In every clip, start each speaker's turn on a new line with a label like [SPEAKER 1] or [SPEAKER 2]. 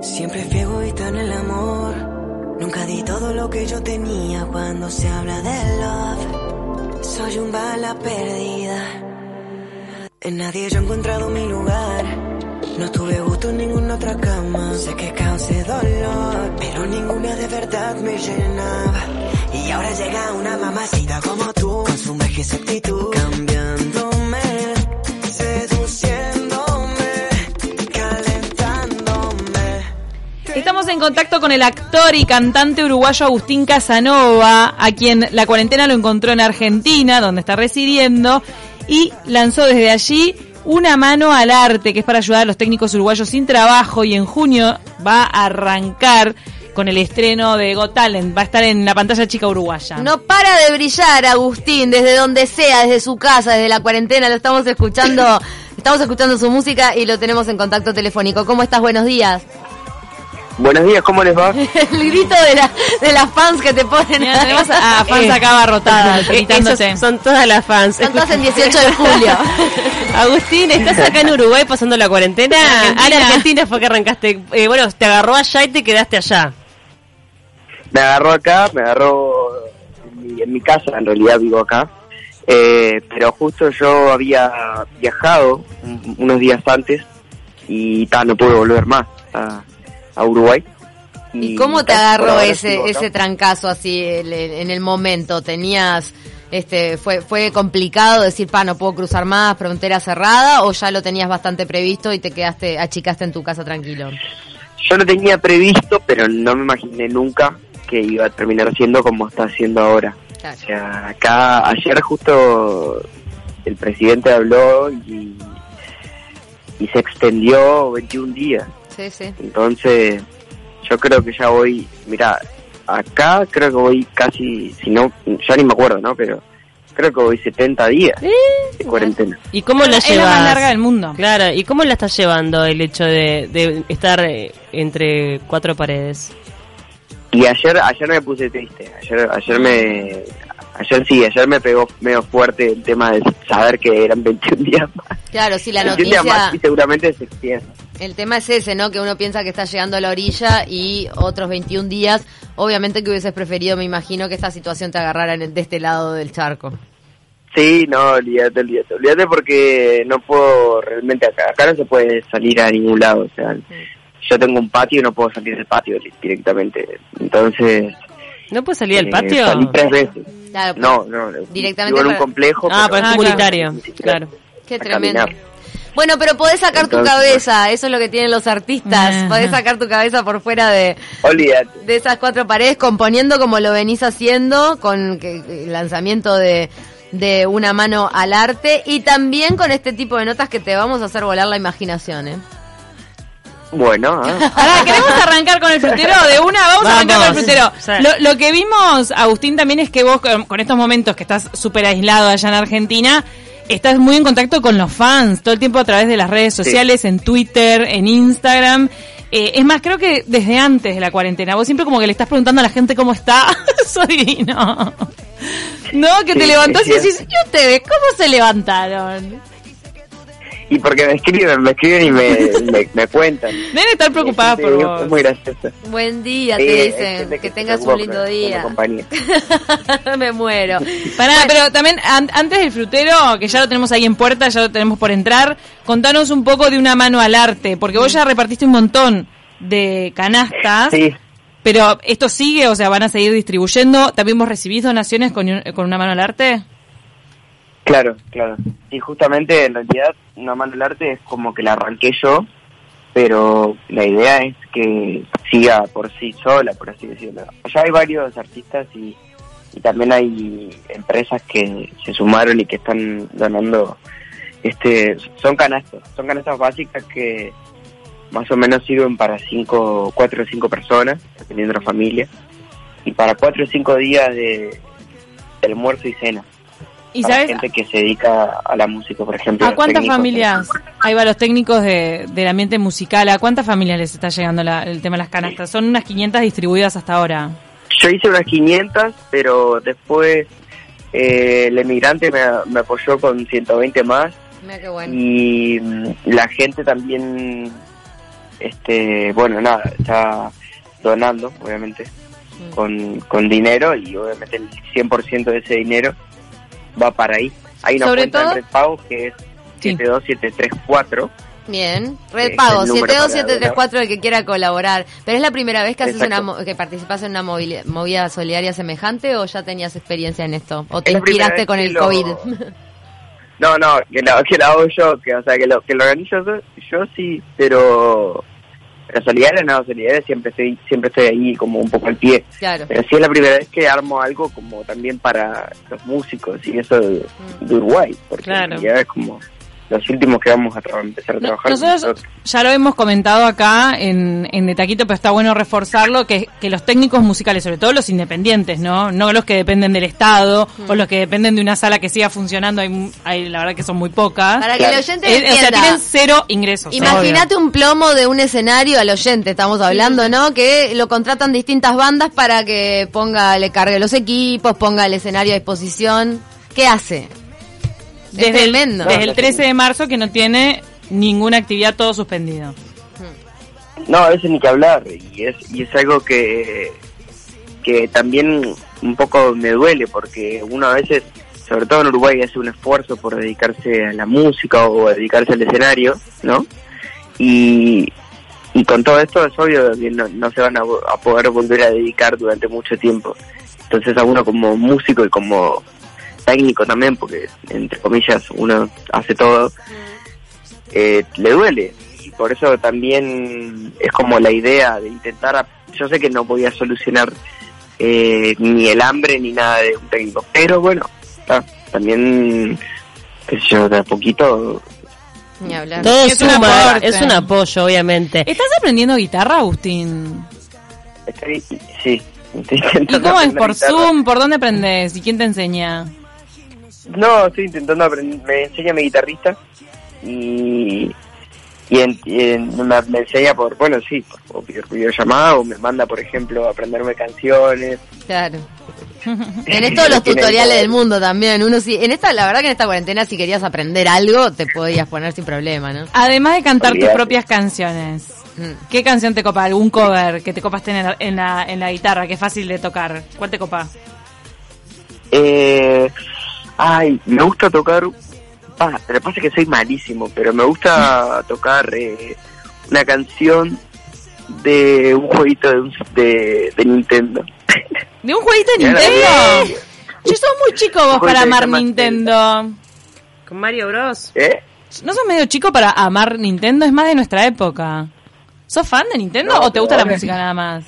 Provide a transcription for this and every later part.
[SPEAKER 1] Siempre fui egoísta en el amor. Nunca di todo lo que yo tenía cuando se habla de love. Soy un bala perdida. En nadie yo he encontrado mi lugar. No tuve gusto en ninguna otra cama. Sé que causé dolor, pero ninguna de verdad me llenaba. Y ahora llega una mamacita como tú, con su magia y actitud, cambiándome,
[SPEAKER 2] Estamos en contacto con el actor y cantante uruguayo Agustín Casanova, a quien la cuarentena lo encontró en Argentina, donde está residiendo, y lanzó desde allí una mano al arte, que es para ayudar a los técnicos uruguayos sin trabajo, y en junio va a arrancar con el estreno de Got Talent, va a estar en la pantalla chica uruguaya.
[SPEAKER 3] No para de brillar, Agustín, desde donde sea, desde su casa, desde la cuarentena, lo estamos escuchando, estamos escuchando su música y lo tenemos en contacto telefónico. ¿Cómo estás? Buenos días.
[SPEAKER 4] Buenos días, ¿cómo les va?
[SPEAKER 3] El grito de, la, de las fans que te ponen.
[SPEAKER 2] Mira, tenemos a fans
[SPEAKER 5] Eh,
[SPEAKER 2] acá abarrotadas,
[SPEAKER 5] Eh,
[SPEAKER 2] gritándote.
[SPEAKER 5] son todas las fans.
[SPEAKER 3] Están todas en 18 de julio.
[SPEAKER 5] Agustín, ¿estás acá en Uruguay pasando la cuarentena?
[SPEAKER 2] Argentina.
[SPEAKER 5] Ah, en Argentina fue que arrancaste. Eh, bueno, te agarró allá y te quedaste allá.
[SPEAKER 4] Me agarró acá, me agarró en mi, en mi casa, en realidad vivo acá. Eh, pero justo yo había viajado un- unos días antes y ta, no pude volver más a, a Uruguay.
[SPEAKER 3] ¿Y cómo te agarró ese ese trancazo así el- el- en el momento? ¿Tenías, este, fue, fue complicado decir, pa, no puedo cruzar más, frontera cerrada, o ya lo tenías bastante previsto y te quedaste, achicaste en tu casa tranquilo?
[SPEAKER 4] Yo lo tenía previsto, pero no me imaginé nunca que iba a terminar siendo como está haciendo ahora.
[SPEAKER 3] Claro.
[SPEAKER 4] O sea, acá ayer justo el presidente habló y, y se extendió 21 días.
[SPEAKER 3] Sí, sí.
[SPEAKER 4] Entonces, yo creo que ya voy, mira, acá creo que voy casi, si no, ya ni me acuerdo, ¿no? Pero creo que voy 70 días de cuarentena.
[SPEAKER 5] ¿Y cómo la
[SPEAKER 2] es
[SPEAKER 5] llevas?
[SPEAKER 2] la más larga del mundo.
[SPEAKER 5] Claro, ¿y cómo la estás llevando el hecho de, de estar eh, entre cuatro paredes?
[SPEAKER 4] Y ayer, ayer me puse triste, ayer, ayer me, ayer sí, ayer me pegó medio fuerte el tema de saber que eran 21 días más.
[SPEAKER 3] Claro, sí, la
[SPEAKER 4] 21 días
[SPEAKER 3] noticia,
[SPEAKER 4] más y seguramente se extiende.
[SPEAKER 3] el tema es ese, ¿no? Que uno piensa que está llegando a la orilla y otros 21 días, obviamente que hubieses preferido, me imagino, que esta situación te agarrara en el- de este lado del charco.
[SPEAKER 4] Sí, no, olvídate, olvídate, olvídate porque no puedo realmente acá, acá no se puede salir a ningún lado, o sea, yo tengo un patio y no puedo salir del patio di- directamente, entonces...
[SPEAKER 5] ¿No puedes salir del
[SPEAKER 4] eh,
[SPEAKER 5] patio?
[SPEAKER 4] Salí tres veces.
[SPEAKER 3] Claro,
[SPEAKER 4] No, no,
[SPEAKER 3] Directamente
[SPEAKER 4] vivo en un
[SPEAKER 3] para-
[SPEAKER 4] complejo.
[SPEAKER 5] Ah, pero es comunitario, claro.
[SPEAKER 3] Qué tremendo.
[SPEAKER 4] caminar.
[SPEAKER 3] Bueno, pero podés sacar tu cabeza, eso es lo que tienen los artistas. Podés sacar tu cabeza por fuera de,
[SPEAKER 4] Olvídate.
[SPEAKER 3] de esas cuatro paredes, componiendo como lo venís haciendo, con que- el lanzamiento de, de una mano al arte y también con este tipo de notas que te vamos a hacer volar la imaginación. ¿eh?
[SPEAKER 4] Bueno, ah.
[SPEAKER 2] Ahora, ¿queremos arrancar con el frutero de una? Vamos, a arrancar con el frutero.
[SPEAKER 5] Sí.
[SPEAKER 2] Lo, lo que vimos, Agustín, también es que vos, con, con estos momentos que estás súper aislado allá en Argentina, estás muy en contacto con los fans, todo el tiempo a través de las redes sociales, en Twitter, en Instagram. Eh, es más, creo que desde antes de la cuarentena, vos siempre como que le estás preguntando a la gente cómo está. Es divino. No, que te levantás y decís, ¿y ustedes cómo se levantaron?
[SPEAKER 4] Y porque me escriben, me escriben y me, me, me cuentan.
[SPEAKER 2] Deben estar preocupadas
[SPEAKER 4] Sí,
[SPEAKER 2] por
[SPEAKER 4] Es
[SPEAKER 2] vos.
[SPEAKER 4] muy gracioso.
[SPEAKER 3] Buen día,
[SPEAKER 4] Sí,
[SPEAKER 3] te dicen. Que,
[SPEAKER 4] se
[SPEAKER 3] tengas un lindo día. Me muero.
[SPEAKER 2] Pará, pero también an- antes del frutero, que ya lo tenemos ahí en puerta, ya lo tenemos por entrar, contanos un poco de una mano al arte, porque vos ya repartiste un montón de canastas,
[SPEAKER 4] Sí,
[SPEAKER 2] pero esto sigue, o sea, van a seguir distribuyendo. ¿También vos recibís donaciones con, un- con una mano al arte?
[SPEAKER 4] Claro, claro. Y justamente en realidad una mano del arte es como que la arranqué yo, pero la idea es que siga por sí sola, por así decirlo. Ya hay varios artistas y, también hay empresas que se sumaron y que están donando este son canastas, son canastas básicas que más o menos sirven para cinco, cuatro o cinco personas, dependiendo de la familia, y para cuatro o cinco días de almuerzo y cena.
[SPEAKER 2] ¿Y
[SPEAKER 4] para
[SPEAKER 2] sabes
[SPEAKER 4] gente que se dedica a la música, por ejemplo.
[SPEAKER 2] a cuántas
[SPEAKER 4] técnicos.
[SPEAKER 2] familias, ahí va los técnicos de, del ambiente musical, a cuántas familias les está llegando la- el tema de las canastas? Son unas 500 distribuidas hasta ahora.
[SPEAKER 4] Yo hice unas 500, pero después eh, el emigrante me, me apoyó con 120 más
[SPEAKER 3] Mira qué bueno.
[SPEAKER 4] y mm, la gente también este, bueno, nada, está donando, obviamente,
[SPEAKER 3] Mm.
[SPEAKER 4] con, con dinero y obviamente el 100% de ese dinero va para ahí. Hay una
[SPEAKER 2] Sobre
[SPEAKER 4] cuenta
[SPEAKER 2] todo-
[SPEAKER 4] en Red Pago que es
[SPEAKER 2] Sí.
[SPEAKER 4] 72734.
[SPEAKER 3] Bien, Red Pago,
[SPEAKER 4] número para
[SPEAKER 3] 72734 el que quiera colaborar. ¿Pero es la primera vez que haces
[SPEAKER 4] Exacto.
[SPEAKER 3] una que participas en una movili- movida solidaria semejante o ya tenías experiencia en esto? ¿O te
[SPEAKER 4] Es la
[SPEAKER 3] inspiraste con el
[SPEAKER 4] lo-
[SPEAKER 3] COVID?
[SPEAKER 4] No, no, que lo, que lo hago yo, que, o sea, que lo, que lo organizo yo, yo sí, pero la solidaria no, solidaria siempre estoy, siempre estoy ahí como un poco al pie.
[SPEAKER 3] claro.
[SPEAKER 4] Pero sí es la primera vez que armo algo como también para los músicos y eso de,
[SPEAKER 3] Mm.
[SPEAKER 4] de Uruguay, porque
[SPEAKER 5] Claro.
[SPEAKER 4] ya es como los últimos que vamos a tra- empezar a trabajar.
[SPEAKER 2] Nosotros ya lo hemos comentado acá en, en De Taquito, pero está bueno reforzarlo, que, que los técnicos musicales, sobre todo los independientes, ¿no? No los que dependen del Estado o los que dependen de una sala que siga funcionando, hay, mu- hay la verdad que son muy pocas.
[SPEAKER 3] Para que
[SPEAKER 4] Claro.
[SPEAKER 3] el oyente
[SPEAKER 2] Eh, o sea, tienen cero ingresos.
[SPEAKER 3] Imagínate un plomo de un escenario al oyente, estamos hablando, ¿no? Que lo contratan distintas bandas para que ponga, le cargue los equipos, ponga el escenario a disposición. ¿Qué hace?
[SPEAKER 2] Desde,
[SPEAKER 3] es
[SPEAKER 2] el, desde el 13 de marzo que no tiene ninguna actividad, todo suspendido.
[SPEAKER 4] No, a veces ni que hablar, y es, y es algo que, que también un poco me duele, porque uno a veces, sobre todo en Uruguay, hace un esfuerzo por dedicarse a la música o a dedicarse al escenario, ¿no? Y, y con todo esto es obvio que no, no se van a poder volver a dedicar durante mucho tiempo. Entonces a uno como músico y como técnico también, porque entre comillas uno hace todo, eh, le duele. Y por eso también es como la idea de intentar, a- yo sé que no podía solucionar eh, ni el hambre ni nada de un técnico, pero bueno, ah, también, qué sé yo, de a poquito,
[SPEAKER 3] Ni hablar.
[SPEAKER 5] Todo
[SPEAKER 2] Es un
[SPEAKER 5] suma,
[SPEAKER 2] aporte.
[SPEAKER 5] es un apoyo, obviamente.
[SPEAKER 2] ¿Estás aprendiendo guitarra, Agustín?
[SPEAKER 4] estoy, sí. Estoy
[SPEAKER 2] ¿Y
[SPEAKER 4] intentando
[SPEAKER 2] cómo es? ¿Por
[SPEAKER 4] guitarra.
[SPEAKER 2] Zoom? ¿Por dónde aprendes? ¿Y quién te enseña?
[SPEAKER 4] No, estoy intentando aprender, me enseña mi guitarrista y, y, en- y en- me, me enseña por, bueno, sí, por, por videollamada o me manda, por ejemplo, a aprenderme canciones.
[SPEAKER 3] Claro. Tenés todos los tutoriales del mundo también. Uno sí, en esta, la verdad que en esta cuarentena si querías aprender algo, te podías poner sin problema, ¿no?
[SPEAKER 2] Además de cantar tus propias canciones,
[SPEAKER 3] Mm.
[SPEAKER 2] ¿qué canción te copa? ¿Algún cover que te copas tener en la, en la guitarra? Que es fácil de tocar. ¿Cuál te copa?
[SPEAKER 4] Eh, ay, me gusta tocar. Ah, lo que pasa es que soy malísimo, pero me gusta tocar eh, una canción de un jueguito de, un- de, de Nintendo.
[SPEAKER 2] ¿De un jueguito de Nintendo? Yo sos muy chico vos para amar Nintendo.
[SPEAKER 5] Con Mario Bros.
[SPEAKER 4] ¿Eh?
[SPEAKER 2] ¿No sos medio chico para amar Nintendo? Es más de nuestra época. ¿Sos fan de Nintendo
[SPEAKER 4] No,
[SPEAKER 2] o te gusta la música nada más?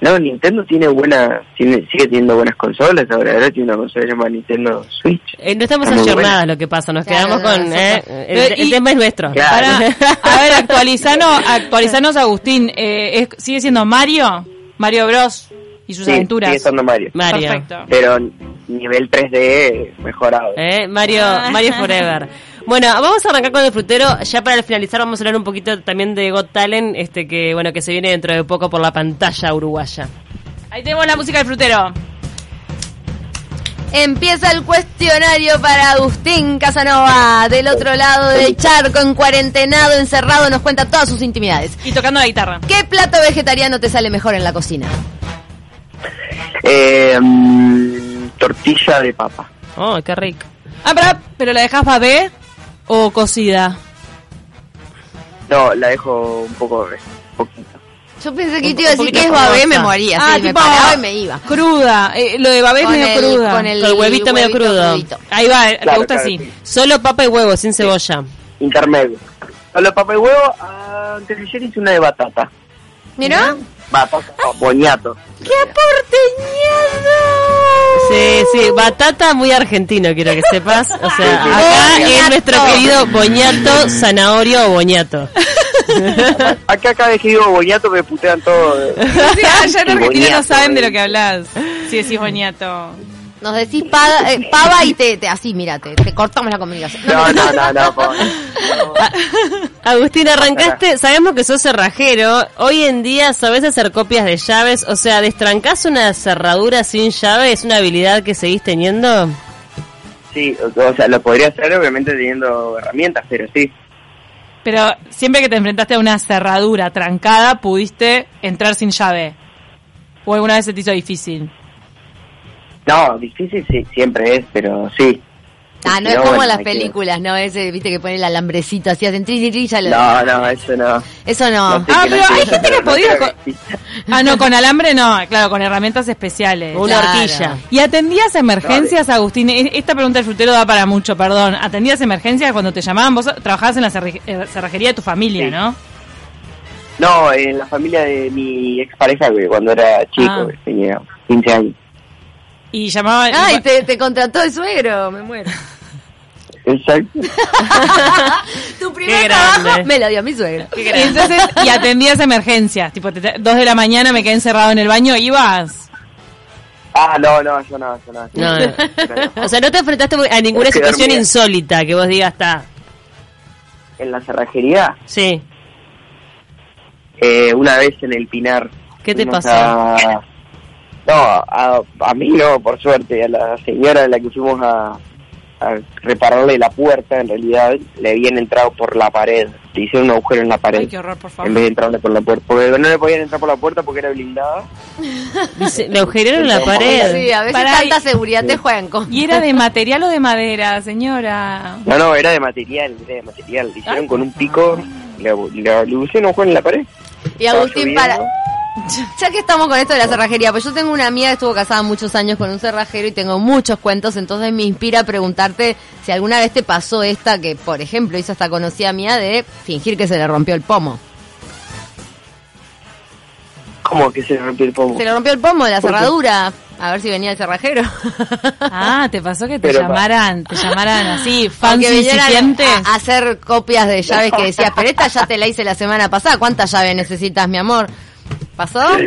[SPEAKER 4] No, Nintendo tiene buena, tiene, sigue teniendo buenas consolas. Ahora, ahora tiene una consola llamada Nintendo Switch.
[SPEAKER 5] Eh, no estamos ayornadas lo que pasa, nos
[SPEAKER 3] Claro,
[SPEAKER 5] quedamos con... eh, el,
[SPEAKER 2] y-
[SPEAKER 5] tema es nuestro.
[SPEAKER 4] Claro.
[SPEAKER 2] Para, a ver, actualizanos, actualizanos Agustín. Eh, es- ¿Sigue siendo Mario? Mario Bros. y sus
[SPEAKER 4] Sí,
[SPEAKER 2] aventuras.
[SPEAKER 4] sigue estando Mario.
[SPEAKER 5] Mario.
[SPEAKER 2] Perfecto.
[SPEAKER 4] Pero nivel 3D mejorado.
[SPEAKER 5] Eh, Mario, Mario Forever. Bueno, vamos a arrancar con el frutero. Ya para finalizar vamos a hablar un poquito también de Got Talent, este que bueno que se viene dentro de poco por la pantalla uruguaya.
[SPEAKER 2] Ahí tenemos la música del frutero.
[SPEAKER 3] Empieza el cuestionario para Agustín Casanova, del otro lado del charco, en cuarentenado, encerrado, nos cuenta todas sus intimidades.
[SPEAKER 2] Y tocando la guitarra.
[SPEAKER 3] ¿Qué plato vegetariano te sale mejor en la cocina?
[SPEAKER 4] Eh, mm, tortilla de papa.
[SPEAKER 5] Oh, qué rico.
[SPEAKER 2] Ah, pero, pero la dejas babé o cocida.
[SPEAKER 4] No, la dejo un poco, poquito.
[SPEAKER 3] Yo pensé que te iba a decir que es babé, me moría,
[SPEAKER 2] ah,
[SPEAKER 3] sí, me
[SPEAKER 2] tipo
[SPEAKER 3] paraba y me iba.
[SPEAKER 2] Cruda. Eh, lo de babé es medio
[SPEAKER 3] el-
[SPEAKER 2] cruda.
[SPEAKER 3] con el
[SPEAKER 5] Con el huevito medio crudo.
[SPEAKER 2] Ahí va, te
[SPEAKER 4] Claro,
[SPEAKER 2] gusta
[SPEAKER 4] claro,
[SPEAKER 2] así.
[SPEAKER 4] sí.
[SPEAKER 5] Solo papa y huevo, sin cebolla.
[SPEAKER 4] Intermedio. A los papa y huevo, antes de ayer hice una de batata.
[SPEAKER 3] ¿Mirá?
[SPEAKER 4] Batata, boñato.
[SPEAKER 2] ¡Qué aporteñado!
[SPEAKER 5] Sí, sí, batata muy argentino, quiero que sepas. O sea, acá es nuestro querido boñato, zanahorio o boñato.
[SPEAKER 4] Acá cada vez que digo boñato me putean todo.
[SPEAKER 2] Sí, allá en Argentina no saben de lo que hablas. Si decís boñato.
[SPEAKER 3] Nos decís pava, eh, pava y te, te- así, mira, te, te cortamos la comunicación.
[SPEAKER 4] No, no, no, no, pobre.
[SPEAKER 5] Agustín, arrancaste, sabemos que sos cerrajero. Hoy en día sabes hacer copias de llaves, o sea, destrancás una cerradura sin llave, es una habilidad que seguís teniendo.
[SPEAKER 4] Sí, o o sea, lo podría hacer obviamente teniendo herramientas, pero sí.
[SPEAKER 2] Pero siempre que te enfrentaste a una cerradura trancada, pudiste entrar sin llave. ¿O alguna vez se te hizo difícil?
[SPEAKER 4] No, difícil sí, siempre es, pero sí.
[SPEAKER 3] Ah, no es como en las películas, ¿no? Ese, viste, que pone el alambrecito así, hacen tri, tri, tri, ya lo-
[SPEAKER 4] No, no, eso no.
[SPEAKER 3] Eso no.
[SPEAKER 4] No sé
[SPEAKER 2] Ah, pero
[SPEAKER 4] no
[SPEAKER 2] hay gente que
[SPEAKER 4] no
[SPEAKER 2] podía con- Ah, no, con alambre no, claro, con herramientas especiales.
[SPEAKER 5] Una
[SPEAKER 3] Claro.
[SPEAKER 5] horquilla.
[SPEAKER 2] ¿Y atendías emergencias, Agustín? E- Esta pregunta del frutero da para mucho, perdón. ¿Atendías emergencias cuando te llamaban? Vos trabajabas en la eh, cerrajería de tu familia,
[SPEAKER 4] Sí.
[SPEAKER 2] ¿no?
[SPEAKER 4] No, en la familia de mi expareja, que cuando era chico,
[SPEAKER 2] Ah.
[SPEAKER 4] que tenía 15 años.
[SPEAKER 2] Y llamaban...
[SPEAKER 3] Ay,
[SPEAKER 2] y-
[SPEAKER 3] te, te contrató el suegro, me muero.
[SPEAKER 4] Exacto.
[SPEAKER 3] Tu primer
[SPEAKER 5] Qué
[SPEAKER 3] trabajo
[SPEAKER 5] grande.
[SPEAKER 3] me lo dio mi suegro.
[SPEAKER 2] y entonces, y atendías emergencias. Tipo, te- dos de la mañana me quedé encerrado en el baño, ibas...
[SPEAKER 4] Ah, no, no, yo no, yo no.
[SPEAKER 5] No, no.
[SPEAKER 4] Yo no.
[SPEAKER 5] O sea, no te enfrentaste a ninguna situación insólita que vos digas, está.
[SPEAKER 4] En la cerrajería,
[SPEAKER 5] Sí.
[SPEAKER 4] eh, una vez en el Pinar.
[SPEAKER 5] ¿Qué te pasó?
[SPEAKER 4] a- No, a, a mí no, por suerte, a la señora a la que fuimos a, a repararle la puerta, en realidad, le habían entrado por la pared. Le hicieron un agujero en la pared.
[SPEAKER 2] Ay, qué horror, por favor.
[SPEAKER 4] En vez de entrarle por la puerta. Porque no le podían entrar por la puerta porque era blindada.
[SPEAKER 5] Dice, le agujeraron la pared.
[SPEAKER 3] Sí, a veces
[SPEAKER 2] Pará,
[SPEAKER 3] tanta
[SPEAKER 2] y-
[SPEAKER 3] seguridad te juegan con.
[SPEAKER 2] ¿Y era de material o de madera, señora?
[SPEAKER 4] No, no, era de material, era de material. Le hicieron
[SPEAKER 2] Ay,
[SPEAKER 4] con un pico, le, le, le pusieron un agujero en la pared.
[SPEAKER 3] Y Agustín, para. Ya que estamos con esto de la cerrajería, pues yo tengo una amiga que estuvo casada muchos años con un cerrajero y tengo muchos cuentos, entonces me inspira a preguntarte si alguna vez te pasó esta que, por ejemplo, hizo esta conocida mía de fingir que se le rompió el pomo.
[SPEAKER 4] ¿Cómo que se le rompió el pomo?
[SPEAKER 3] Se le rompió el pomo de la cerradura. A ver si venía el cerrajero.
[SPEAKER 2] Ah, ¿te pasó que te
[SPEAKER 4] Pero-
[SPEAKER 2] llamaran, te llamaran así, fans
[SPEAKER 3] que vinieran
[SPEAKER 2] incipientes?
[SPEAKER 3] a, a hacer copias de llaves que decías, pero esta ya te la hice la semana pasada. ¿Cuántas llaves necesitas, mi amor? ¿Pasó?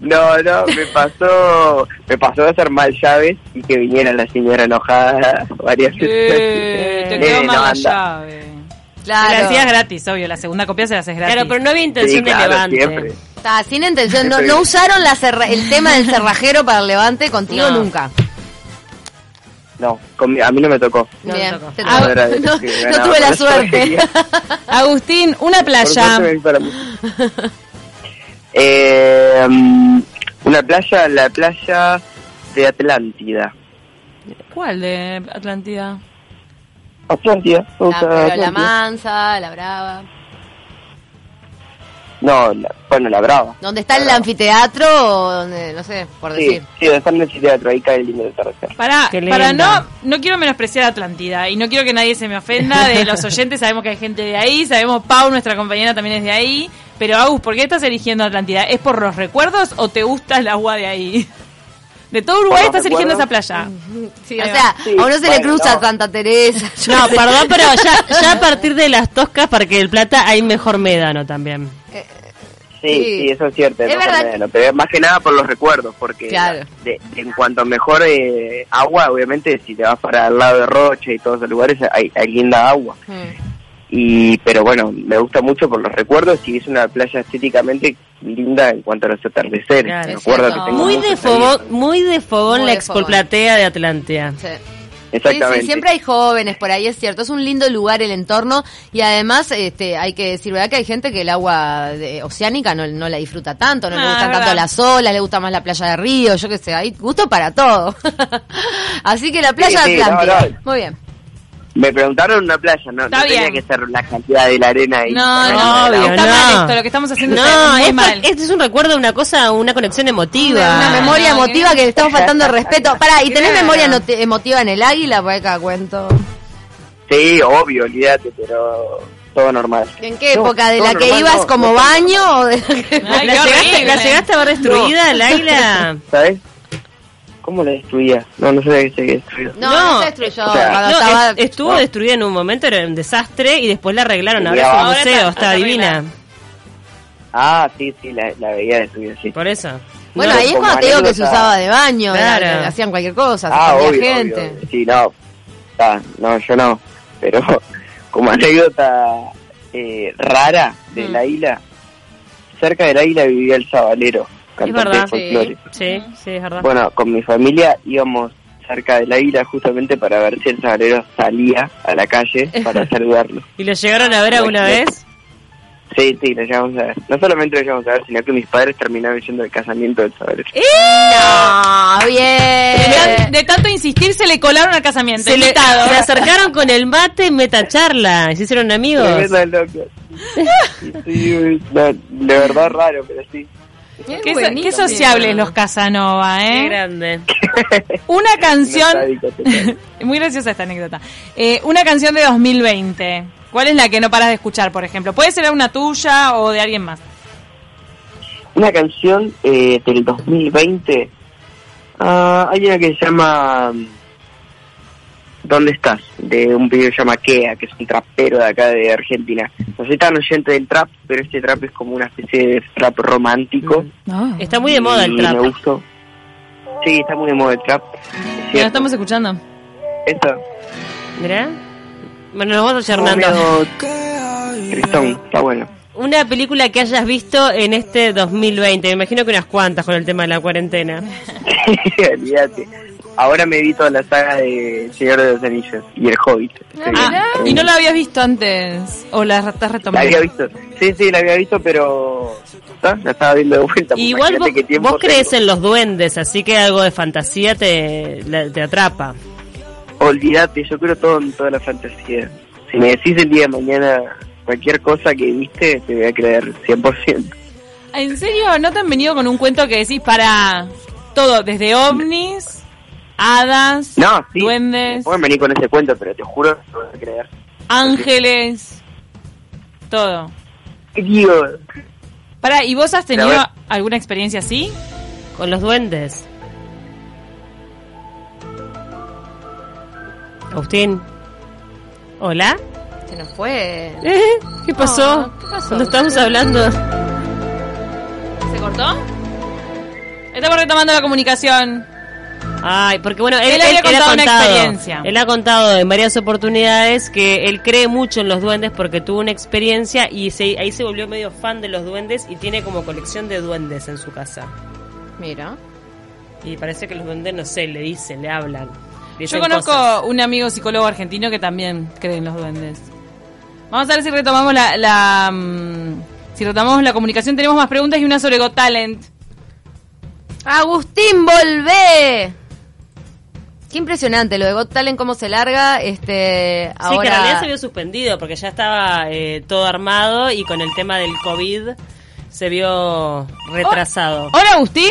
[SPEAKER 4] No, no, me pasó, me pasó de hacer mal llaves y que viniera la señora enojada varias veces.
[SPEAKER 2] Eh, te
[SPEAKER 4] Eh,
[SPEAKER 2] quedó
[SPEAKER 4] no,
[SPEAKER 2] mal la
[SPEAKER 4] anda.
[SPEAKER 2] llave. Se la
[SPEAKER 3] Claro.
[SPEAKER 2] hacías gratis, obvio. La segunda copia se la haces gratis.
[SPEAKER 5] Claro, pero no había intención
[SPEAKER 4] Sí, claro,
[SPEAKER 5] de levante.
[SPEAKER 4] siempre.
[SPEAKER 3] Está, sin intención. No, no usaron la cerra- el tema del cerrajero para el levante contigo
[SPEAKER 5] No.
[SPEAKER 3] nunca.
[SPEAKER 4] No, con mi- a mí no me tocó.
[SPEAKER 5] No
[SPEAKER 3] Bien.
[SPEAKER 5] me tocó.
[SPEAKER 3] te
[SPEAKER 2] Ah,
[SPEAKER 3] tocó.
[SPEAKER 4] de
[SPEAKER 3] no, no tuve la
[SPEAKER 4] la
[SPEAKER 3] suerte.
[SPEAKER 2] Agustín, una playa.
[SPEAKER 4] Eh, mm, una playa, la playa de Atlántida.
[SPEAKER 2] ¿Cuál de Atlántida?
[SPEAKER 4] Atlántida, me
[SPEAKER 3] La,
[SPEAKER 4] gusta
[SPEAKER 3] pero la
[SPEAKER 4] Atlántida.
[SPEAKER 3] mansa, la brava.
[SPEAKER 4] No, la- bueno, la Brava.
[SPEAKER 3] ¿Dónde está el
[SPEAKER 4] Brava.
[SPEAKER 3] anfiteatro o donde, no sé, por
[SPEAKER 4] Sí,
[SPEAKER 3] decir?
[SPEAKER 4] sí, donde está el anfiteatro, ahí cae el lindo atardecer.
[SPEAKER 2] Para, para no, no quiero menospreciar Atlántida y no quiero que nadie se me ofenda de los oyentes, sabemos que hay gente de ahí, sabemos Pau, nuestra compañera también es de ahí, pero Agus, ¿por qué estás eligiendo Atlántida? ¿Es por los recuerdos o te gusta el agua de ahí? De todo Uruguay estás eligiendo esa playa.
[SPEAKER 3] Sí, o sea,
[SPEAKER 4] Sí,
[SPEAKER 3] a uno se le cruza
[SPEAKER 4] no.
[SPEAKER 3] Santa Teresa.
[SPEAKER 5] No,
[SPEAKER 3] sé.
[SPEAKER 5] perdón, pero ya, ya a partir de las toscas, Parque del Plata, hay mejor médano también.
[SPEAKER 4] Sí,
[SPEAKER 3] Sí.
[SPEAKER 4] sí, eso es cierto.
[SPEAKER 3] Es
[SPEAKER 4] mejor
[SPEAKER 3] verdad.
[SPEAKER 4] médano, pero más que nada por los recuerdos, porque
[SPEAKER 3] Claro.
[SPEAKER 4] de- en cuanto a mejor eh, agua, obviamente, si te vas para el lado de Roche y todos esos lugares, hay, hay linda agua.
[SPEAKER 3] Mm.
[SPEAKER 4] Y Pero bueno, me gusta mucho por los recuerdos y es una playa estéticamente linda en cuanto a los atardeceres.
[SPEAKER 5] Claro.
[SPEAKER 4] Que tengo
[SPEAKER 5] Muy de fogón, muy de fogón
[SPEAKER 3] Muy
[SPEAKER 5] la
[SPEAKER 3] de fogón.
[SPEAKER 5] expolplatea de Atlántida.
[SPEAKER 3] Sí.
[SPEAKER 4] Exactamente.
[SPEAKER 3] Sí, sí, siempre hay jóvenes por ahí, es cierto. Es un lindo lugar el entorno y además este, hay que decir, ¿verdad? Que hay gente que el agua de- oceánica no, no la disfruta tanto, no le
[SPEAKER 2] Ah,
[SPEAKER 3] gustan
[SPEAKER 2] es
[SPEAKER 3] tanto
[SPEAKER 2] verdad.
[SPEAKER 3] las olas, le gusta más la playa de río, yo qué sé, hay gusto para todo. Así que la playa
[SPEAKER 4] Sí,
[SPEAKER 3] de
[SPEAKER 4] sí, no,
[SPEAKER 3] Atlántida.
[SPEAKER 4] no.
[SPEAKER 3] Muy bien.
[SPEAKER 4] Me preguntaron una playa, no,
[SPEAKER 2] Está
[SPEAKER 4] no tenía que ser la cantidad de la arena y
[SPEAKER 2] No, no,
[SPEAKER 5] obvio,
[SPEAKER 2] está
[SPEAKER 5] no.
[SPEAKER 2] mal esto, lo que estamos haciendo
[SPEAKER 5] No, esto,
[SPEAKER 2] mal.
[SPEAKER 5] esto es un recuerdo de una cosa, una conexión emotiva.
[SPEAKER 3] Una memoria
[SPEAKER 2] no,
[SPEAKER 3] emotiva que le estamos faltando de respeto. Pará, ¿y tenés memoria emotiva en el águila? Por acá cuento.
[SPEAKER 4] Sí, obvio, olvídate, pero todo normal.
[SPEAKER 3] ¿En qué
[SPEAKER 4] No,
[SPEAKER 3] época? ¿De la que
[SPEAKER 4] normal,
[SPEAKER 3] ibas
[SPEAKER 4] no,
[SPEAKER 3] como
[SPEAKER 4] no,
[SPEAKER 3] baño o de la que...
[SPEAKER 2] Ay,
[SPEAKER 5] ¿La, llegaste. ¿La llegaste a ver destruida, el águila?
[SPEAKER 4] ¿Sabes? ¿Cómo la destruía? No, no sabía que se había destruido.
[SPEAKER 3] No,
[SPEAKER 5] No,
[SPEAKER 3] no se destruyó.
[SPEAKER 4] o sea,
[SPEAKER 3] cuando
[SPEAKER 5] No,
[SPEAKER 3] estaba...
[SPEAKER 5] es- estuvo destruida en un momento, era un desastre, y después la arreglaron. Ahora es un
[SPEAKER 2] ahora
[SPEAKER 5] museo,
[SPEAKER 2] está-
[SPEAKER 5] está,
[SPEAKER 2] está
[SPEAKER 5] divina.
[SPEAKER 4] Ah, sí, sí, la, la veía destruida, sí.
[SPEAKER 5] Por eso.
[SPEAKER 3] Bueno,
[SPEAKER 4] No,
[SPEAKER 3] ahí es cuando te digo que se usaba de baño,
[SPEAKER 5] Claro.
[SPEAKER 3] era- hacían cualquier cosa, se
[SPEAKER 4] Ah,
[SPEAKER 3] escondía
[SPEAKER 4] obvio,
[SPEAKER 3] gente.
[SPEAKER 4] obvio. Sí, no. Ah, no, yo no. Pero como anécdota eh, rara de
[SPEAKER 3] Mm.
[SPEAKER 4] la isla, cerca de la isla vivía el sabalero,
[SPEAKER 5] Es verdad,
[SPEAKER 4] de folclore.
[SPEAKER 5] Sí, sí, es verdad.
[SPEAKER 4] Bueno, con mi familia íbamos cerca de la isla justamente para ver si el sabalero salía a la calle para saludarlo.
[SPEAKER 5] ¿Y lo llegaron a ver alguna
[SPEAKER 4] Bueno,
[SPEAKER 5] vez?
[SPEAKER 4] Sí, sí, lo llevamos a ver. No solamente lo llevamos a ver, sino que mis padres terminaron yendo al casamiento del saber.
[SPEAKER 3] No,
[SPEAKER 2] De,
[SPEAKER 3] bien.
[SPEAKER 2] de tanto insistir se le colaron al casamiento.
[SPEAKER 5] Se le, se acercaron con el mate y metacharla. ¿Se hicieron amigos?
[SPEAKER 4] Sí, sí, no, de verdad raro, pero sí.
[SPEAKER 2] Qué, qué sociables los Casanova,
[SPEAKER 5] Qué
[SPEAKER 2] ¿eh?
[SPEAKER 5] grande.
[SPEAKER 2] Una canción... Muy graciosa esta anécdota. Eh, una canción de 2020. ¿Cuál es la que no paras de escuchar, por ejemplo? Puede ser una tuya o de alguien más.
[SPEAKER 4] Una canción eh, del 2020. Ah, hay una que se llama ¿Dónde estás? De un pibe que se llama Kea, que es un trapero de acá de Argentina. No soy tan oyente del trap, pero este trap es como una especie de trap romántico.
[SPEAKER 5] Está muy de moda el trap.
[SPEAKER 4] Me gustó. Sí, está muy de moda el trap. Es
[SPEAKER 2] estamos escuchando.
[SPEAKER 4] Eso.
[SPEAKER 5] Mirá. Bueno, nos vamos Hernando.
[SPEAKER 4] medio tristón, está bueno.
[SPEAKER 5] Una película que hayas visto en este 2020. Me imagino que unas cuantas con el tema de la cuarentena.
[SPEAKER 4] Olvídate. Ahora me vi toda la saga de Señor de los Anillos y El Hobbit. Estoy-
[SPEAKER 2] Ah, y no la habías visto antes. O la estás
[SPEAKER 4] La
[SPEAKER 2] retomando.
[SPEAKER 4] había visto. Sí, sí, la había visto, pero ¿tá? la estaba viendo de vuelta.
[SPEAKER 5] Igual vos, crees
[SPEAKER 4] tengo.
[SPEAKER 5] en los duendes, así que algo de fantasía te, la- te atrapa.
[SPEAKER 4] Olvídate, yo creo todo en toda la fantasía. Si me decís el día de mañana cualquier cosa que viste, te voy a creer 100%.
[SPEAKER 2] ¿En serio? ¿No te han venido con un cuento que decís para todo? Desde ovnis, hadas,
[SPEAKER 4] No, sí.
[SPEAKER 2] duendes,
[SPEAKER 4] Pueden venir con ese cuento, pero te juro que te voy a creer.
[SPEAKER 2] ángeles, todo.
[SPEAKER 4] Digo,
[SPEAKER 2] Para, ¿y vos has tenido alguna experiencia así?
[SPEAKER 5] Con los duendes. Agustín. ¿Hola?
[SPEAKER 3] Se nos fue.
[SPEAKER 5] ¿Eh? ¿Qué pasó?
[SPEAKER 3] No, ¿qué pasó?
[SPEAKER 5] ¿Dónde estamos hablando?
[SPEAKER 2] ¿Se cortó? Estamos retomando la comunicación.
[SPEAKER 5] Ay, porque bueno, él,
[SPEAKER 2] Él había
[SPEAKER 5] ha
[SPEAKER 2] contado una experiencia.
[SPEAKER 5] Él ha contado en varias oportunidades que él cree mucho en los duendes porque tuvo una experiencia y se, ahí se volvió medio fan de los duendes y tiene como colección de duendes en su casa.
[SPEAKER 3] Mira.
[SPEAKER 5] Y parece que los duendes, no sé, le dicen, le hablan.
[SPEAKER 2] Yo conozco
[SPEAKER 5] cosas.
[SPEAKER 2] un amigo psicólogo argentino que también cree en los duendes. Vamos a ver si retomamos la, la, mm, si retomamos la comunicación. Tenemos más preguntas y una sobre Got Talent.
[SPEAKER 3] Agustín, volvé. Qué impresionante lo de Got Talent, cómo se larga. Este,
[SPEAKER 5] Sí, que en realidad
[SPEAKER 3] ahora.
[SPEAKER 5] se vio suspendido porque ya estaba eh, todo armado y con el tema del COVID se vio retrasado.
[SPEAKER 2] Hola Agustín.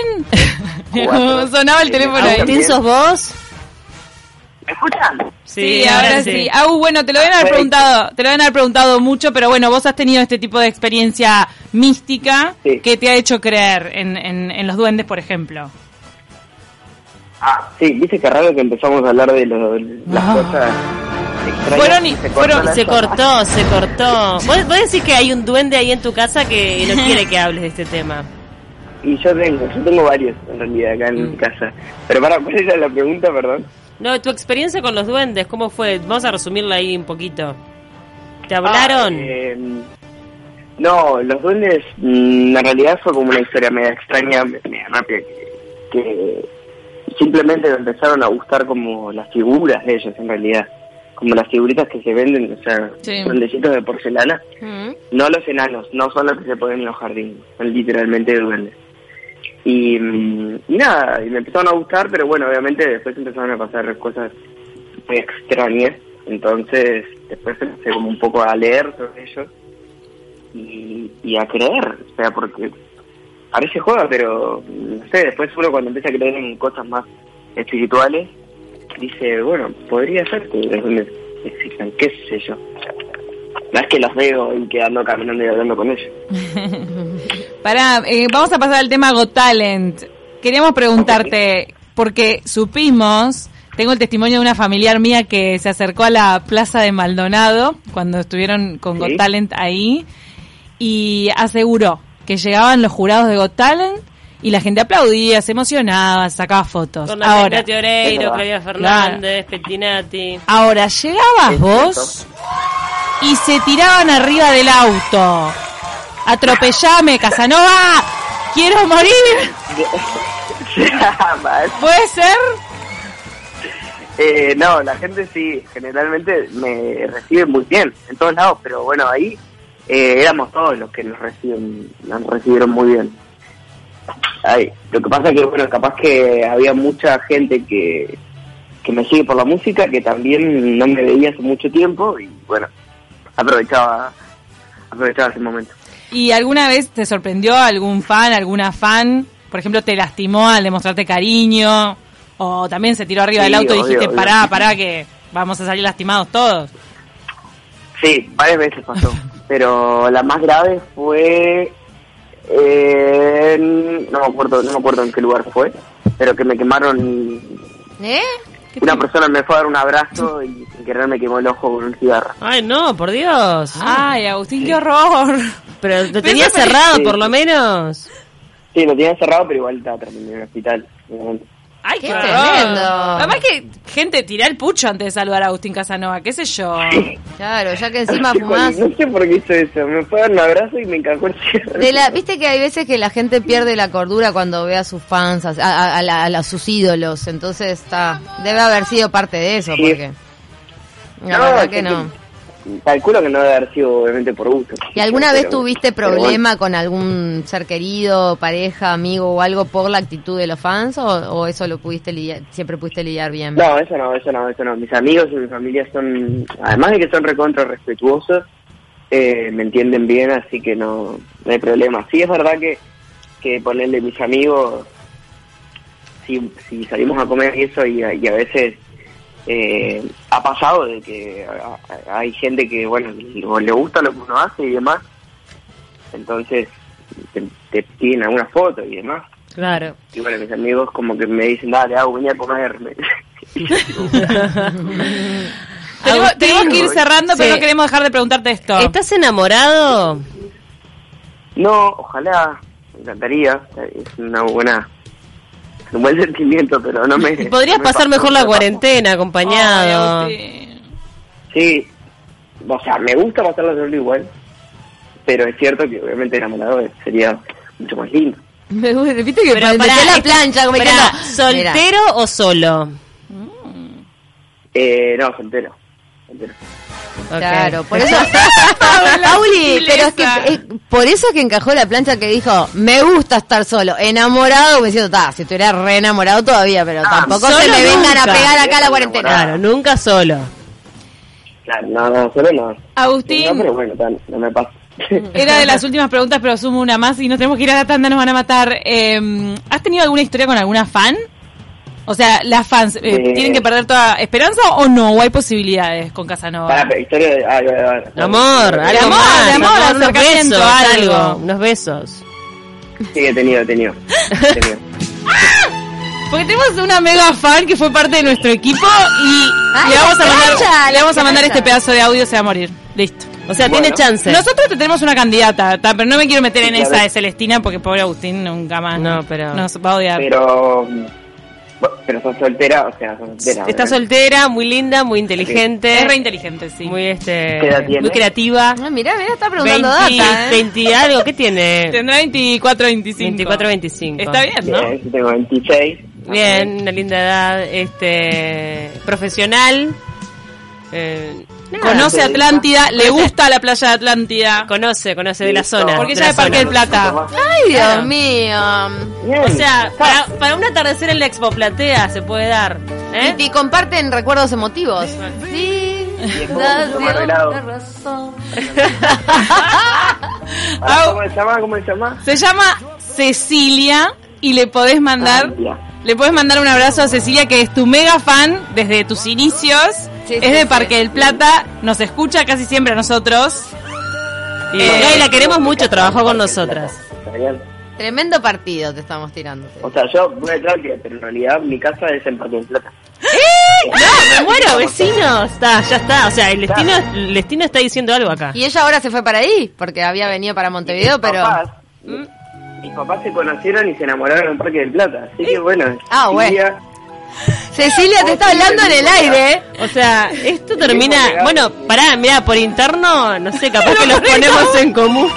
[SPEAKER 2] Sonaba el teléfono ahí.
[SPEAKER 5] Agustín, ¿sos vos?
[SPEAKER 4] ¿me escuchan?
[SPEAKER 2] Sí, ahora sí. Agu, bueno, te lo deben haber preguntado, te lo deben haber preguntado mucho, pero bueno, vos has tenido este tipo de experiencia mística
[SPEAKER 4] Sí.
[SPEAKER 2] que te ha hecho creer en, en, en los duendes, por ejemplo.
[SPEAKER 4] Ah, sí, viste que raro que empezamos a hablar de lo- las
[SPEAKER 2] Ah.
[SPEAKER 4] cosas extrañas.
[SPEAKER 2] Fueron y-
[SPEAKER 4] Se cortó
[SPEAKER 2] fueron-
[SPEAKER 5] Se cortó, se cortó. ¿Vos, vos decís que hay un duende ahí en tu casa que no quiere que hables de este tema.
[SPEAKER 4] Y yo tengo, yo tengo varios en realidad acá en
[SPEAKER 5] Mm.
[SPEAKER 4] mi casa. Pero para, ¿cuál era la pregunta, perdón?
[SPEAKER 5] No, tu experiencia con los duendes, ¿cómo fue? Vamos a resumirla ahí un poquito. ¿Te hablaron?
[SPEAKER 4] Ah, eh, no, los duendes mm, en realidad fue como una historia media extraña, media rápida, que, que simplemente me empezaron a gustar como las figuras de ellos en realidad. Como las figuritas que se venden, o sea,
[SPEAKER 2] Sí.
[SPEAKER 4] duendecitos de porcelana. No los enanos, no son los que se ponen en los jardines, son literalmente duendes. Y, mm, y nada, y me empezaron a gustar, pero bueno, obviamente después empezaron a pasar cosas muy extrañas. Entonces, después empecé como un poco a leer sobre ellos y, y a creer, o sea, porque parece joda, pero no sé, después uno cuando empieza a creer en cosas más espirituales, dice, bueno, podría ser que existan, qué sé yo. No es que los veo y que ando caminando y hablando con ellos.
[SPEAKER 2] Pará, eh, vamos a pasar al tema Got Talent. Queríamos preguntarte, porque supimos, tengo el testimonio de una familiar mía que se acercó a la plaza de Maldonado cuando estuvieron con
[SPEAKER 4] Sí.
[SPEAKER 2] Got Talent ahí y aseguró que llegaban los jurados de Got Talent y la gente aplaudía, se emocionaba, sacaba fotos.
[SPEAKER 5] Con
[SPEAKER 2] Ahora,
[SPEAKER 5] Oreiro. Claudia Fernández, Pettinati.
[SPEAKER 2] ahora llegabas vos y se tiraban arriba del auto. Atropellame, Casanova. Quiero morir. ¿Puede ser?
[SPEAKER 4] eh, no, la gente sí, generalmente me recibe muy bien en todos lados, pero bueno, ahí eh, éramos todos los que nos reciben, nos recibieron muy bien. Ay, lo que pasa que, bueno, capaz que había mucha gente que, que me sigue por la música, que también no me veía hace mucho tiempo y, bueno, aprovechaba, aprovechaba ese momento.
[SPEAKER 2] ¿Y alguna vez te sorprendió algún fan, alguna fan? Por ejemplo, te lastimó al demostrarte cariño. O también se tiró arriba
[SPEAKER 4] Sí,
[SPEAKER 2] del auto y dijiste,
[SPEAKER 4] obvio.
[SPEAKER 2] pará, pará, que vamos a salir lastimados todos.
[SPEAKER 4] Sí, varias veces pasó. Pero la más grave fue en- no me acuerdo, no me acuerdo en qué lugar fue, pero que me quemaron
[SPEAKER 3] ¿Eh?
[SPEAKER 4] una persona me fue a dar un abrazo y sin querer me quemó el ojo con un cigarro.
[SPEAKER 5] Ay, no, por Dios.
[SPEAKER 2] Ay, Agustín, qué horror.
[SPEAKER 5] Pero lo tenía cerrado,
[SPEAKER 4] Sí,
[SPEAKER 5] por lo menos.
[SPEAKER 4] Sí, lo tenía cerrado, pero igual estaba terminé en el hospital. obviamente.
[SPEAKER 2] Ay,
[SPEAKER 3] Qué
[SPEAKER 2] qué,
[SPEAKER 3] tremendo.
[SPEAKER 2] Además que, gente, tirá el pucho antes de saludar a Agustín Casanova, qué sé yo.
[SPEAKER 3] Claro, ya que encima fumás.
[SPEAKER 4] No sé por qué hizo eso, me fue a dar un abrazo y me encajó el.
[SPEAKER 3] De la, Viste que hay veces que la gente pierde la cordura cuando ve a sus fans, a, a- a la- a la- sus ídolos. Entonces está, debe haber sido parte de eso,
[SPEAKER 4] Sí.
[SPEAKER 3] porque la
[SPEAKER 4] No,
[SPEAKER 3] verdad que no.
[SPEAKER 4] Calculo que no debe haber sido obviamente por gusto.
[SPEAKER 3] ¿Y alguna vez
[SPEAKER 4] Pero-
[SPEAKER 3] tuviste
[SPEAKER 4] bueno.
[SPEAKER 3] problema con algún ser querido, pareja, amigo o algo por la actitud de los fans o, o eso lo pudiste lidiar, siempre pudiste lidiar bien?
[SPEAKER 4] No, eso no, eso no, eso no. Mis amigos y mi familia son, además de que son recontra respetuosos, eh, me entienden bien, así que no, no hay problema. Sí es verdad que, que ponerle mis amigos, si, si salimos a comer y eso, y, y a veces eh, ha pasado de que hay gente que, bueno, le, le gusta lo que uno hace y demás, entonces te, te piden alguna foto y demás.
[SPEAKER 5] Claro.
[SPEAKER 4] Y bueno, mis amigos como que me dicen, dale, hago, venía a comer.
[SPEAKER 2] Tenemos, tenemos que ir cerrando, pero no queremos dejar de preguntarte esto.
[SPEAKER 5] ¿Estás enamorado?
[SPEAKER 4] No, ojalá, me encantaría, es una buena, un buen sentimiento, pero no me...
[SPEAKER 5] Podrías
[SPEAKER 4] no me
[SPEAKER 5] pasar
[SPEAKER 4] pasa,
[SPEAKER 5] mejor la cuarentena acompañado.
[SPEAKER 4] Sí, o sea, me gusta pasarla solo igual, pero es cierto que obviamente enamorado sería mucho más lindo.
[SPEAKER 3] Me gusta, Viste que
[SPEAKER 5] Pero pará,
[SPEAKER 3] la plancha, como mira.
[SPEAKER 5] ¿soltero o solo?
[SPEAKER 4] Eh, no, soltero.
[SPEAKER 3] Claro, por eso. Pauli, pero es que es- por eso es que encajó la plancha que dijo, me gusta estar solo, enamorado, como diciendo, ta, si estuviera re enamorado todavía, pero tampoco se me vengan
[SPEAKER 5] nunca.
[SPEAKER 3] a pegar acá a la cuarentena.
[SPEAKER 5] Claro, nunca solo.
[SPEAKER 4] Claro, no, no, solo no.
[SPEAKER 2] Agustín.
[SPEAKER 4] No, pero bueno, tan- no me pasa.
[SPEAKER 2] Era de las últimas preguntas, pero asumo una más y nos tenemos que ir a la tanda, nos van a matar. Eh, ¿Has tenido alguna historia con alguna fan? O sea, ¿las fans eh,
[SPEAKER 4] Eh.
[SPEAKER 2] tienen que perder toda esperanza o no? ¿O hay posibilidades con Casanova?
[SPEAKER 4] Para, historia de... ah, ah, ah,
[SPEAKER 5] Amor, algo
[SPEAKER 2] amor,
[SPEAKER 5] más,
[SPEAKER 2] de amor,
[SPEAKER 5] unos besos,
[SPEAKER 2] algo.
[SPEAKER 5] algo, unos besos.
[SPEAKER 4] Sí, he tenido, he tenido. he tenido.
[SPEAKER 2] Porque tenemos una mega fan que fue parte de nuestro equipo y
[SPEAKER 3] Ay,
[SPEAKER 2] le vamos a mandar,
[SPEAKER 3] plancha,
[SPEAKER 2] le vamos a mandar este pedazo de audio, se va a morir. Listo.
[SPEAKER 5] O sea,
[SPEAKER 4] Bueno.
[SPEAKER 5] tiene chance.
[SPEAKER 2] Nosotros te tenemos una candidata, ta, pero no me quiero meter en
[SPEAKER 4] Sí,
[SPEAKER 2] esa de Celestina porque pobre Agustín nunca más
[SPEAKER 5] No, pero-
[SPEAKER 2] nos va a odiar.
[SPEAKER 4] Pero... Pero sos soltera, o sea, sos soltera.
[SPEAKER 5] Está
[SPEAKER 4] ¿verdad?
[SPEAKER 5] soltera, muy linda, muy inteligente.
[SPEAKER 2] Es re inteligente, sí.
[SPEAKER 5] Muy este
[SPEAKER 4] ¿Qué edad tiene?
[SPEAKER 5] muy creativa.
[SPEAKER 3] Ah, mirá, mirá, está preguntando
[SPEAKER 5] 20,
[SPEAKER 3] data, ¿eh?
[SPEAKER 5] 20 algo, ¿qué tiene?
[SPEAKER 2] Tendrá 24, 25.
[SPEAKER 5] 24, 25.
[SPEAKER 2] Está bien, ¿no?
[SPEAKER 4] Bien, yo tengo 26.
[SPEAKER 5] Bien, una linda edad, este profesional. Eh, nada.
[SPEAKER 2] Conoce Atlántida, le gusta la playa de Atlántida.
[SPEAKER 5] conoce, conoce de la zona.
[SPEAKER 2] Porque
[SPEAKER 5] de
[SPEAKER 2] ella es Parque del Plata.
[SPEAKER 3] Ay, Dios
[SPEAKER 5] Claro.
[SPEAKER 3] mío.
[SPEAKER 4] Bien.
[SPEAKER 5] O sea, para, para un atardecer en la Expo Platea se puede dar. ¿eh?
[SPEAKER 3] Y, y comparten recuerdos emotivos. Sí, la razón.
[SPEAKER 4] Pará, ¿Cómo se llama? ¿Cómo se llama?
[SPEAKER 2] Se llama Cecilia y le podés mandar,
[SPEAKER 4] Ah,
[SPEAKER 2] le podés mandar un abrazo a Cecilia que es tu mega fan desde tus inicios.
[SPEAKER 3] Sí,
[SPEAKER 2] es
[SPEAKER 3] sí,
[SPEAKER 2] de. Parque del Plata, nos escucha casi siempre a nosotros.
[SPEAKER 5] Y,
[SPEAKER 2] Eh,
[SPEAKER 5] y la queremos mucho, trabajó con nosotras.
[SPEAKER 3] Tremendo partido te estamos tirando.
[SPEAKER 4] O sea, yo voy a Atlántida, pero en realidad mi casa es en Parque del Plata.
[SPEAKER 5] No, me muero, vecinos. Está, ya está. O sea, el destino, el destino está diciendo algo acá.
[SPEAKER 3] Y ella ahora se fue para ahí, porque había venido para Montevideo,
[SPEAKER 4] Mis
[SPEAKER 3] pero...
[SPEAKER 4] papás- mis papás se conocieron y se enamoraron en Parque del Plata. Así que bueno.
[SPEAKER 3] Ah, bueno.
[SPEAKER 4] Cecilia,
[SPEAKER 3] Cecilia te está hablando en el aire, ¿eh?
[SPEAKER 5] O sea, esto termina. Bueno, pará, mira, por interno, no sé, capaz que los ponemos en común.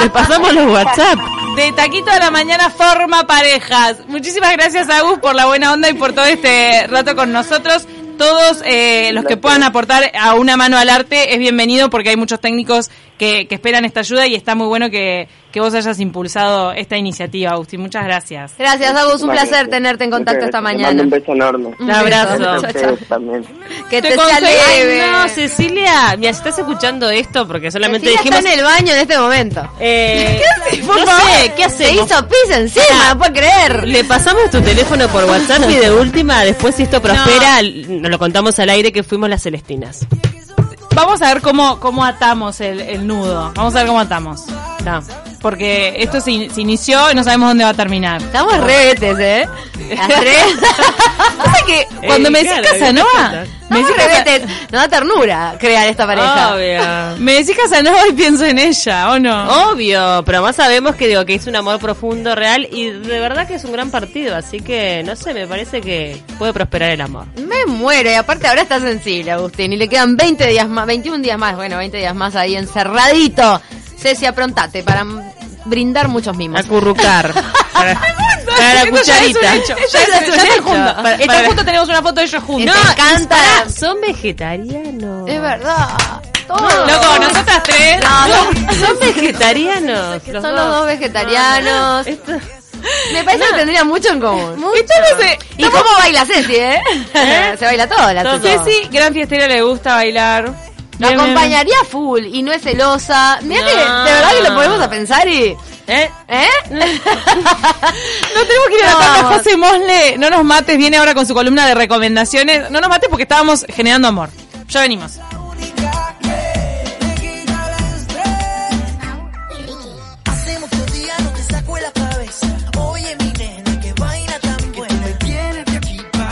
[SPEAKER 5] Les pasamos los WhatsApp.
[SPEAKER 2] De Taquito a la Mañana forma parejas. Muchísimas gracias, Agus, por la buena onda y por todo este rato con nosotros. Todos eh, los que puedan aportar a una mano al arte es bienvenido porque hay muchos técnicos que, que esperan esta ayuda y está muy bueno que, que vos hayas impulsado esta iniciativa, Agustín. Muchas gracias.
[SPEAKER 3] Gracias, Agus. Un
[SPEAKER 4] Vale,
[SPEAKER 3] placer
[SPEAKER 4] sí.
[SPEAKER 3] tenerte en contacto esta
[SPEAKER 4] gracias. Te mando
[SPEAKER 3] mañana.
[SPEAKER 4] Un beso enorme.
[SPEAKER 3] Un
[SPEAKER 5] abrazo.
[SPEAKER 4] también.
[SPEAKER 3] Que te
[SPEAKER 2] Te
[SPEAKER 3] sea
[SPEAKER 2] consuelo.
[SPEAKER 3] leve.
[SPEAKER 5] Ay, no, Cecilia, mira, si estás escuchando esto, porque solamente
[SPEAKER 3] Cecilia
[SPEAKER 5] dijimos...
[SPEAKER 3] está en el baño en este momento.
[SPEAKER 5] Eh,
[SPEAKER 3] Por
[SPEAKER 5] no
[SPEAKER 3] favor.
[SPEAKER 5] sé, ¿qué
[SPEAKER 3] Se
[SPEAKER 5] hacemos?
[SPEAKER 3] hizo pis encima, no puedo creer.
[SPEAKER 5] Le pasamos tu teléfono por WhatsApp y de última, después si esto prospera, nos lo contamos al aire que fuimos las Celestinas.
[SPEAKER 2] Vamos a ver cómo, cómo atamos el, el nudo. Vamos a ver cómo atamos. Porque esto se, in- se inició y no sabemos dónde va a terminar.
[SPEAKER 3] Estamos rebetes, ¿eh? Las tres.
[SPEAKER 2] Pasa que cuando
[SPEAKER 5] Eh,
[SPEAKER 2] me decís Casanova, me
[SPEAKER 3] Estamos
[SPEAKER 2] decís,
[SPEAKER 3] rebetes. Nos da ternura crear esta pareja.
[SPEAKER 5] Obvio.
[SPEAKER 2] me decís Casanova y pienso en ella, ¿o no?
[SPEAKER 5] Obvio, pero más sabemos que digo que es un amor profundo, real y de verdad que es un gran partido, así que no sé, me parece que puede prosperar el amor.
[SPEAKER 3] Me muero, y aparte ahora está sensible, Agustín, y le quedan 20 días más, 21 días más, bueno, 20 días más ahí encerradito. Ceci, aprontate para brindar muchos mimos.
[SPEAKER 5] Acurrucar. para, para la
[SPEAKER 2] ya es
[SPEAKER 5] cucharita.
[SPEAKER 2] Ya,
[SPEAKER 3] ya
[SPEAKER 2] es- están juntos. Están tenemos una foto de ellos juntos.
[SPEAKER 3] Me encanta.
[SPEAKER 5] son vegetarianos.
[SPEAKER 3] Es verdad.
[SPEAKER 2] Loco, nosotras tres.
[SPEAKER 3] No, son,
[SPEAKER 5] Son vegetarianos.
[SPEAKER 3] son los dos vegetarianos.
[SPEAKER 5] Esto-
[SPEAKER 3] Me parece que tendrían mucho en común.
[SPEAKER 2] No sé.
[SPEAKER 3] ¿Y cómo baila Ceci, eh? Se baila todo la. Ceci,
[SPEAKER 2] gran fiestera, le gusta bailar.
[SPEAKER 3] Lo
[SPEAKER 2] Bien, bien.
[SPEAKER 3] acompañaría full y no es celosa. Mira que de verdad que lo ponemos a pensar y.
[SPEAKER 5] ¿Eh?
[SPEAKER 3] ¿Eh?
[SPEAKER 2] No tenemos que ir a la tanda. José Mosle, no nos mates, viene ahora con su columna de recomendaciones. No nos mates porque estábamos generando amor. Ya venimos.